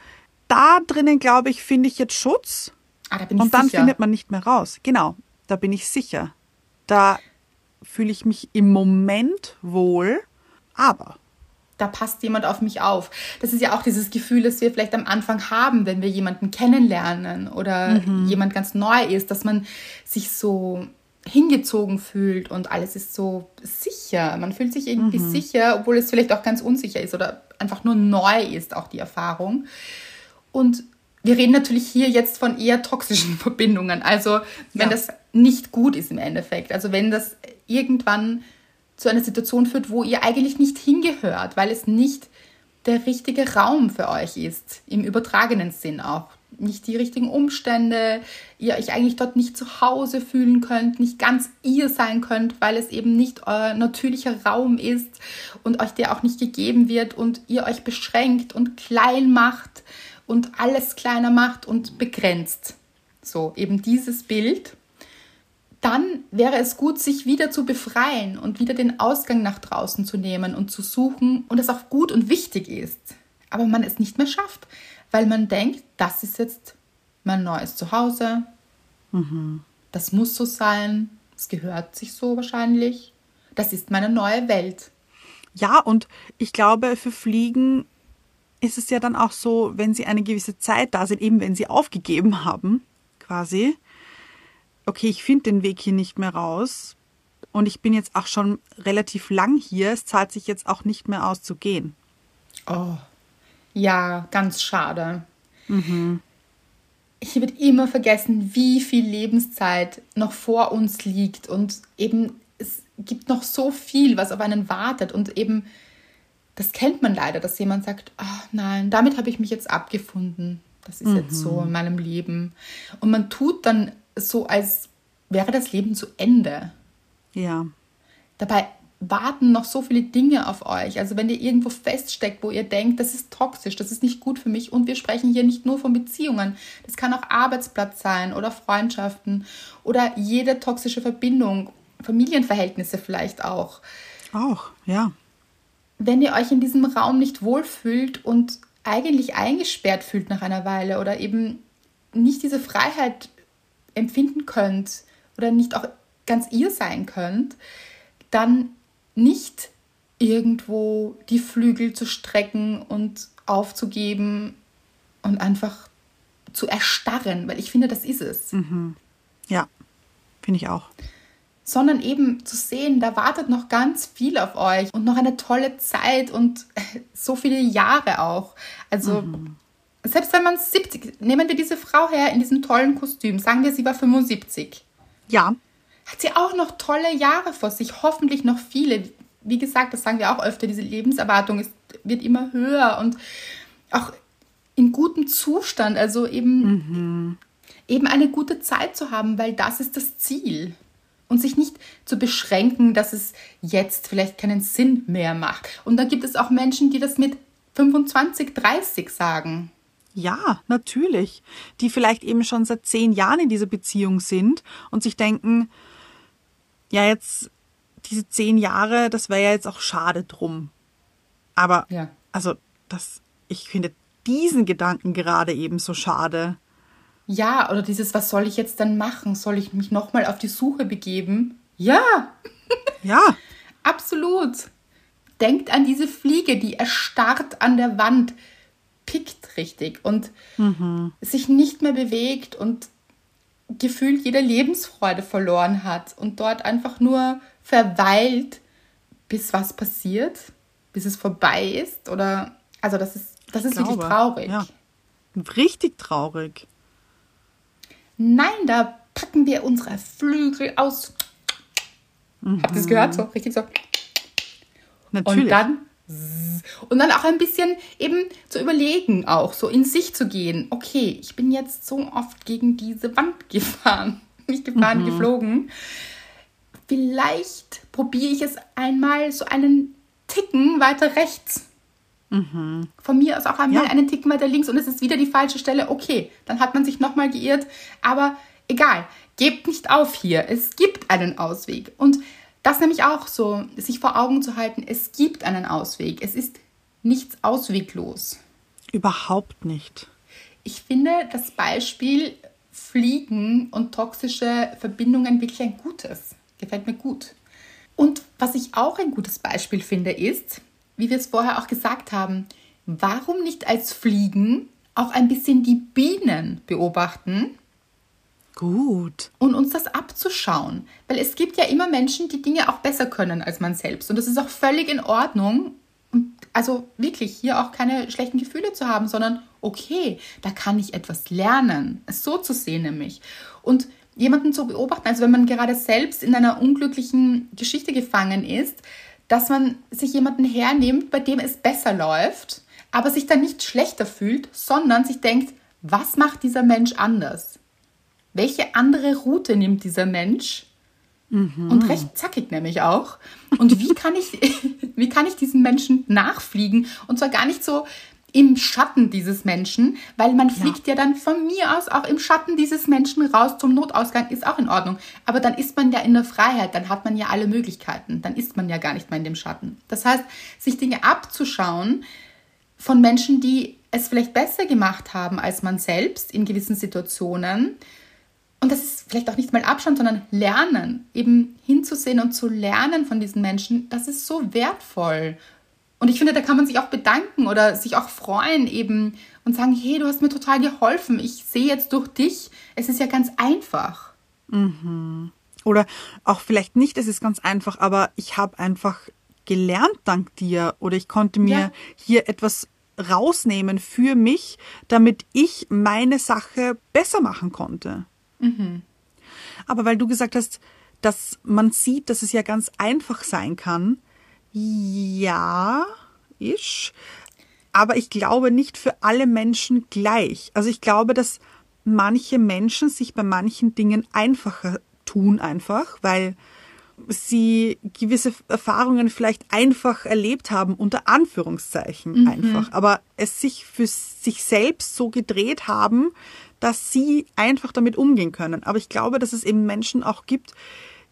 Speaker 2: da drinnen, glaube ich, finde ich jetzt Schutz.
Speaker 3: Ah, da bin ich
Speaker 2: Und dann
Speaker 3: sicher.
Speaker 2: findet man nicht mehr raus. Genau, da bin ich sicher. Da fühle ich mich im Moment wohl, aber
Speaker 3: da passt jemand auf mich auf. Das ist ja auch dieses Gefühl, das wir vielleicht am Anfang haben, wenn wir jemanden kennenlernen oder jemand ganz neu ist, dass man sich so hingezogen fühlt und alles ist so sicher. Man fühlt sich irgendwie sicher, obwohl es vielleicht auch ganz unsicher ist oder einfach nur neu ist, auch die Erfahrung. Und wir reden natürlich hier jetzt von eher toxischen Verbindungen. Also wenn
Speaker 2: Ja.
Speaker 3: das nicht gut ist im Endeffekt. Also wenn das irgendwann zu einer Situation führt, wo ihr eigentlich nicht hingehört, weil es nicht der richtige Raum für euch ist, im übertragenen Sinn auch. Nicht die richtigen Umstände, ihr euch eigentlich dort nicht zu Hause fühlen könnt, nicht ganz ihr sein könnt, weil es eben nicht euer natürlicher Raum ist und euch der auch nicht gegeben wird und ihr euch beschränkt und klein macht und alles kleiner macht und begrenzt. So, eben dieses Bild dann wäre es gut, sich wieder zu befreien und wieder den Ausgang nach draußen zu nehmen und zu suchen und es auch gut und wichtig ist. Aber man es nicht mehr schafft, weil man denkt, das ist jetzt mein neues Zuhause. Mhm. Das muss so sein. Es gehört sich so wahrscheinlich. Das ist meine neue Welt.
Speaker 2: Ja, und ich glaube, für Fliegen ist es ja dann auch so, wenn sie eine gewisse Zeit da sind, eben wenn sie aufgegeben haben, quasi, okay, ich finde den Weg hier nicht mehr raus und ich bin jetzt auch schon relativ lang hier, es zahlt sich jetzt auch nicht mehr aus zu gehen.
Speaker 3: Oh, ja, ganz schade. Mhm. Ich würde immer vergessen, wie viel Lebenszeit noch vor uns liegt und eben es gibt noch so viel, was auf einen wartet und eben das kennt man leider, dass jemand sagt, oh nein, damit habe ich mich jetzt abgefunden. Das ist mhm. jetzt so in meinem Leben. Und man tut dann so, als wäre das Leben zu Ende.
Speaker 2: Ja.
Speaker 3: Dabei warten noch so viele Dinge auf euch. Also wenn ihr irgendwo feststeckt, wo ihr denkt, das ist toxisch, das ist nicht gut für mich und wir sprechen hier nicht nur von Beziehungen, das kann auch Arbeitsplatz sein oder Freundschaften oder jede toxische Verbindung, Familienverhältnisse vielleicht auch.
Speaker 2: Auch, ja.
Speaker 3: Wenn ihr euch in diesem Raum nicht wohlfühlt und eigentlich eingesperrt fühlt nach einer Weile oder eben nicht diese Freiheit empfinden könnt oder nicht auch ganz ihr sein könnt, dann nicht irgendwo die Flügel zu strecken und aufzugeben und einfach zu erstarren, weil ich finde, das ist es.
Speaker 2: Mhm. Ja, finde ich auch.
Speaker 3: Sondern eben zu sehen, da wartet noch ganz viel auf euch und noch eine tolle Zeit und so viele Jahre auch. Also mhm. Selbst wenn man 70, nehmen wir diese Frau her in diesem tollen Kostüm, sagen wir, sie war 75.
Speaker 2: Ja
Speaker 3: hat sie auch noch tolle Jahre vor sich, hoffentlich noch viele. Wie gesagt, das sagen wir auch öfter, diese Lebenserwartung ist, wird immer höher und auch in gutem Zustand, also eben, mhm. eben eine gute Zeit zu haben, weil das ist das Ziel. Und sich nicht zu beschränken, dass es jetzt vielleicht keinen Sinn mehr macht. Und dann gibt es auch Menschen, die das mit 25, 30 sagen.
Speaker 2: Ja, natürlich. Die vielleicht eben schon seit zehn Jahren in dieser Beziehung sind und sich denken, ja, jetzt diese zehn Jahre, das wäre ja jetzt auch schade drum. Aber, ja. also, das, ich finde diesen Gedanken gerade eben so schade.
Speaker 3: Ja, oder dieses, was soll ich jetzt dann machen? Soll ich mich nochmal auf die Suche begeben? Ja.
Speaker 2: Ja.
Speaker 3: Absolut. Denkt an diese Fliege, die erstarrt an der Wand, pickt richtig und mhm. sich nicht mehr bewegt und gefühlt jede Lebensfreude verloren hat und dort einfach nur verweilt, bis was passiert, bis es vorbei ist oder also das ist das ist glaube, wirklich traurig. Ja.
Speaker 2: Richtig traurig.
Speaker 3: Nein, da packen wir unsere Flügel aus. Mhm. Habt ihr es gehört? So richtig so. Natürlich. Und dann und dann auch ein bisschen eben zu überlegen, auch so in sich zu gehen. Okay, ich bin jetzt so oft gegen diese Wand gefahren. Nicht gefahren, mhm. geflogen. Vielleicht probiere ich es einmal so einen Ticken weiter rechts. Mhm. Von mir aus auch einmal ja. einen Ticken weiter links und es ist wieder die falsche Stelle. Okay, dann hat man sich nochmal geirrt. Aber egal, gebt nicht auf hier. Es gibt einen Ausweg. Und das nämlich auch so, sich vor Augen zu halten, es gibt einen Ausweg. Es ist nichts ausweglos.
Speaker 2: Überhaupt nicht.
Speaker 3: Ich finde das Beispiel Fliegen und toxische Verbindungen wirklich ein gutes. Gefällt mir gut. Und was ich auch ein gutes Beispiel finde, ist, wie wir es vorher auch gesagt haben, warum nicht als Fliegen auch ein bisschen die Bienen beobachten
Speaker 2: Gut.
Speaker 3: Und uns das abzuschauen. Weil es gibt ja immer Menschen, die Dinge auch besser können als man selbst. Und das ist auch völlig in Ordnung. Also wirklich hier auch keine schlechten Gefühle zu haben, sondern okay, da kann ich etwas lernen. Es so zu sehen nämlich. Und jemanden zu beobachten, also wenn man gerade selbst in einer unglücklichen Geschichte gefangen ist, dass man sich jemanden hernimmt, bei dem es besser läuft, aber sich dann nicht schlechter fühlt, sondern sich denkt, was macht dieser Mensch anders? Welche andere Route nimmt dieser Mensch? Mhm. Und recht zackig nämlich auch. Und wie kann ich, wie kann ich diesen Menschen nachfliegen? Und zwar gar nicht so im Schatten dieses Menschen, weil man fliegt ja. ja dann von mir aus auch im Schatten dieses Menschen raus zum Notausgang, ist auch in Ordnung. Aber dann ist man ja in der Freiheit, dann hat man ja alle Möglichkeiten, dann ist man ja gar nicht mehr in dem Schatten. Das heißt, sich Dinge abzuschauen von Menschen, die es vielleicht besser gemacht haben als man selbst in gewissen Situationen, und das ist vielleicht auch nicht mal Abschauen, sondern lernen, eben hinzusehen und zu lernen von diesen Menschen, das ist so wertvoll. Und ich finde, da kann man sich auch bedanken oder sich auch freuen eben und sagen, hey, du hast mir total geholfen. Ich sehe jetzt durch dich. Es ist ja ganz einfach.
Speaker 2: Mhm. Oder auch vielleicht nicht, es ist ganz einfach, aber ich habe einfach gelernt dank dir oder ich konnte mir ja. hier etwas rausnehmen für mich, damit ich meine Sache besser machen konnte. Mhm. Aber weil du gesagt hast, dass man sieht, dass es ja ganz einfach sein kann, ja, ich. Aber ich glaube nicht für alle Menschen gleich. Also ich glaube, dass manche Menschen sich bei manchen Dingen einfacher tun einfach, weil sie gewisse Erfahrungen vielleicht einfach erlebt haben, unter Anführungszeichen mhm. einfach, aber es sich für sich selbst so gedreht haben, dass sie einfach damit umgehen können. Aber ich glaube, dass es eben Menschen auch gibt,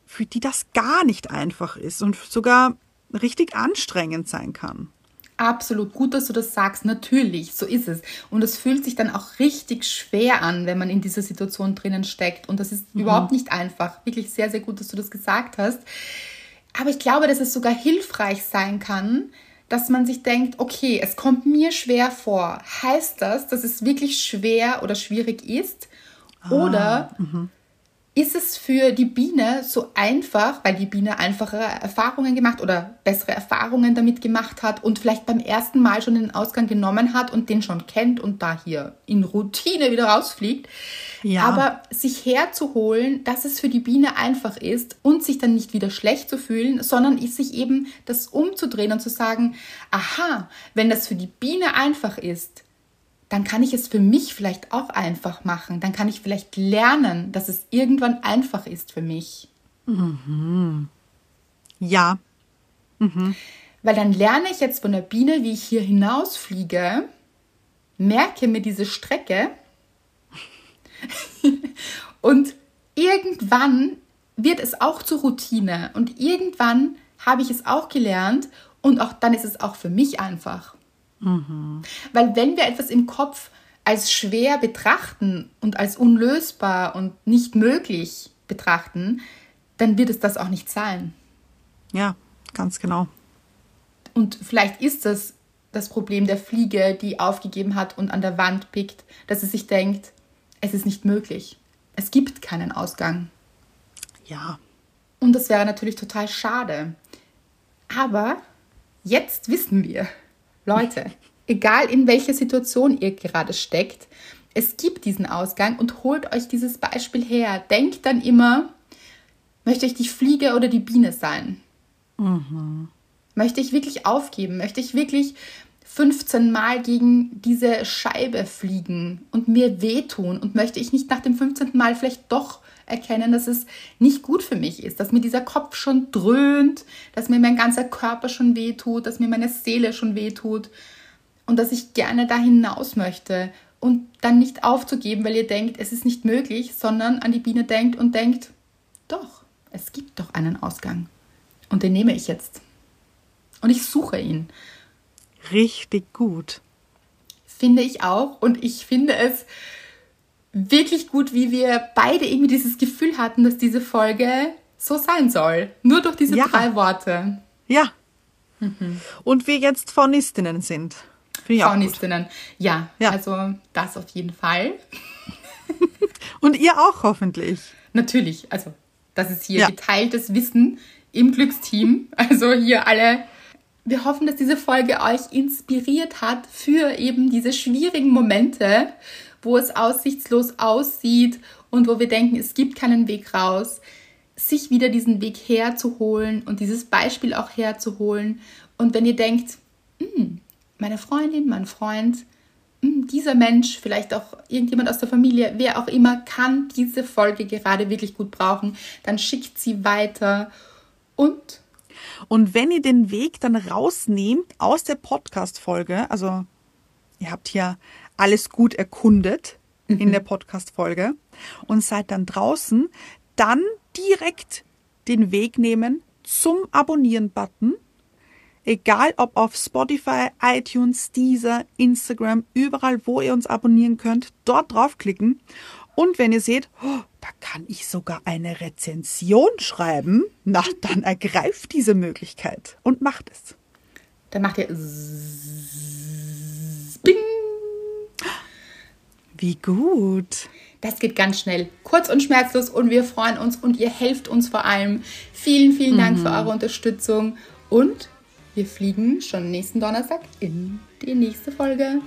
Speaker 2: für die das gar nicht einfach ist und sogar richtig anstrengend sein kann.
Speaker 3: Absolut gut, dass du das sagst. Natürlich, so ist es. Und es fühlt sich dann auch richtig schwer an, wenn man in dieser Situation drinnen steckt. Und das ist mhm. überhaupt nicht einfach. Wirklich sehr, sehr gut, dass du das gesagt hast. Aber ich glaube, dass es sogar hilfreich sein kann, dass man sich denkt, okay, es kommt mir schwer vor. Heißt das, dass es wirklich schwer oder schwierig ist? Ah, oder mhm ist es für die Biene so einfach, weil die Biene einfachere Erfahrungen gemacht oder bessere Erfahrungen damit gemacht hat und vielleicht beim ersten Mal schon den Ausgang genommen hat und den schon kennt und da hier in Routine wieder rausfliegt. Ja. Aber sich herzuholen, dass es für die Biene einfach ist und sich dann nicht wieder schlecht zu fühlen, sondern sich eben das umzudrehen und zu sagen, aha, wenn das für die Biene einfach ist, dann kann ich es für mich vielleicht auch einfach machen. Dann kann ich vielleicht lernen, dass es irgendwann einfach ist für mich.
Speaker 2: Mhm. Ja.
Speaker 3: Mhm. Weil dann lerne ich jetzt von der Biene, wie ich hier hinausfliege, merke mir diese Strecke und irgendwann wird es auch zur Routine und irgendwann habe ich es auch gelernt und auch dann ist es auch für mich einfach. Mhm. Weil wenn wir etwas im Kopf als schwer betrachten und als unlösbar und nicht möglich betrachten, dann wird es das auch nicht sein.
Speaker 2: Ja, ganz genau.
Speaker 3: Und vielleicht ist das das Problem der Fliege, die aufgegeben hat und an der Wand pickt, dass sie sich denkt, es ist nicht möglich. Es gibt keinen Ausgang.
Speaker 2: Ja.
Speaker 3: Und das wäre natürlich total schade. Aber jetzt wissen wir, Leute, egal in welcher Situation ihr gerade steckt, es gibt diesen Ausgang und holt euch dieses Beispiel her. Denkt dann immer, möchte ich die Fliege oder die Biene sein? Mhm. Möchte ich wirklich aufgeben? Möchte ich wirklich 15 Mal gegen diese Scheibe fliegen und mir wehtun? Und möchte ich nicht nach dem 15. Mal vielleicht doch erkennen, dass es nicht gut für mich ist, dass mir dieser Kopf schon dröhnt, dass mir mein ganzer Körper schon wehtut, dass mir meine Seele schon wehtut und dass ich gerne da hinaus möchte und dann nicht aufzugeben, weil ihr denkt, es ist nicht möglich, sondern an die Biene denkt und denkt, doch, es gibt doch einen Ausgang und den nehme ich jetzt und ich suche ihn.
Speaker 2: Richtig gut.
Speaker 3: Finde ich auch und ich finde es wirklich gut, wie wir beide irgendwie dieses Gefühl hatten, dass diese Folge so sein soll. Nur durch diese ja. drei Worte.
Speaker 2: Ja. Mhm. Und wir jetzt Faunistinnen sind.
Speaker 3: Faunistinnen. Ja, ja, also das auf jeden Fall.
Speaker 2: Und ihr auch hoffentlich.
Speaker 3: Natürlich. Also, das ist hier ja. geteiltes Wissen im Glücksteam. Also hier alle. Wir hoffen, dass diese Folge euch inspiriert hat für eben diese schwierigen Momente, wo es aussichtslos aussieht und wo wir denken, es gibt keinen Weg raus, sich wieder diesen Weg herzuholen und dieses Beispiel auch herzuholen. Und wenn ihr denkt, hm, meine Freundin, mein Freund, hm, dieser Mensch, vielleicht auch irgendjemand aus der Familie, wer auch immer, kann diese Folge gerade wirklich gut brauchen, dann schickt sie weiter und
Speaker 2: und wenn ihr den Weg dann rausnehmt aus der Podcast-Folge, also ihr habt hier alles gut erkundet in der Podcast-Folge und seid dann draußen, dann direkt den Weg nehmen zum Abonnieren-Button. Egal ob auf Spotify, iTunes, Deezer, Instagram, überall, wo ihr uns abonnieren könnt, dort draufklicken. Und wenn ihr seht, oh, da kann ich sogar eine Rezension schreiben, na, dann ergreift diese Möglichkeit und macht es.
Speaker 3: Dann macht ihr.
Speaker 2: Wie gut.
Speaker 3: Das geht ganz schnell, kurz und schmerzlos und wir freuen uns und ihr helft uns vor allem. Vielen, vielen Dank für eure Unterstützung und wir fliegen schon nächsten Donnerstag in die nächste Folge.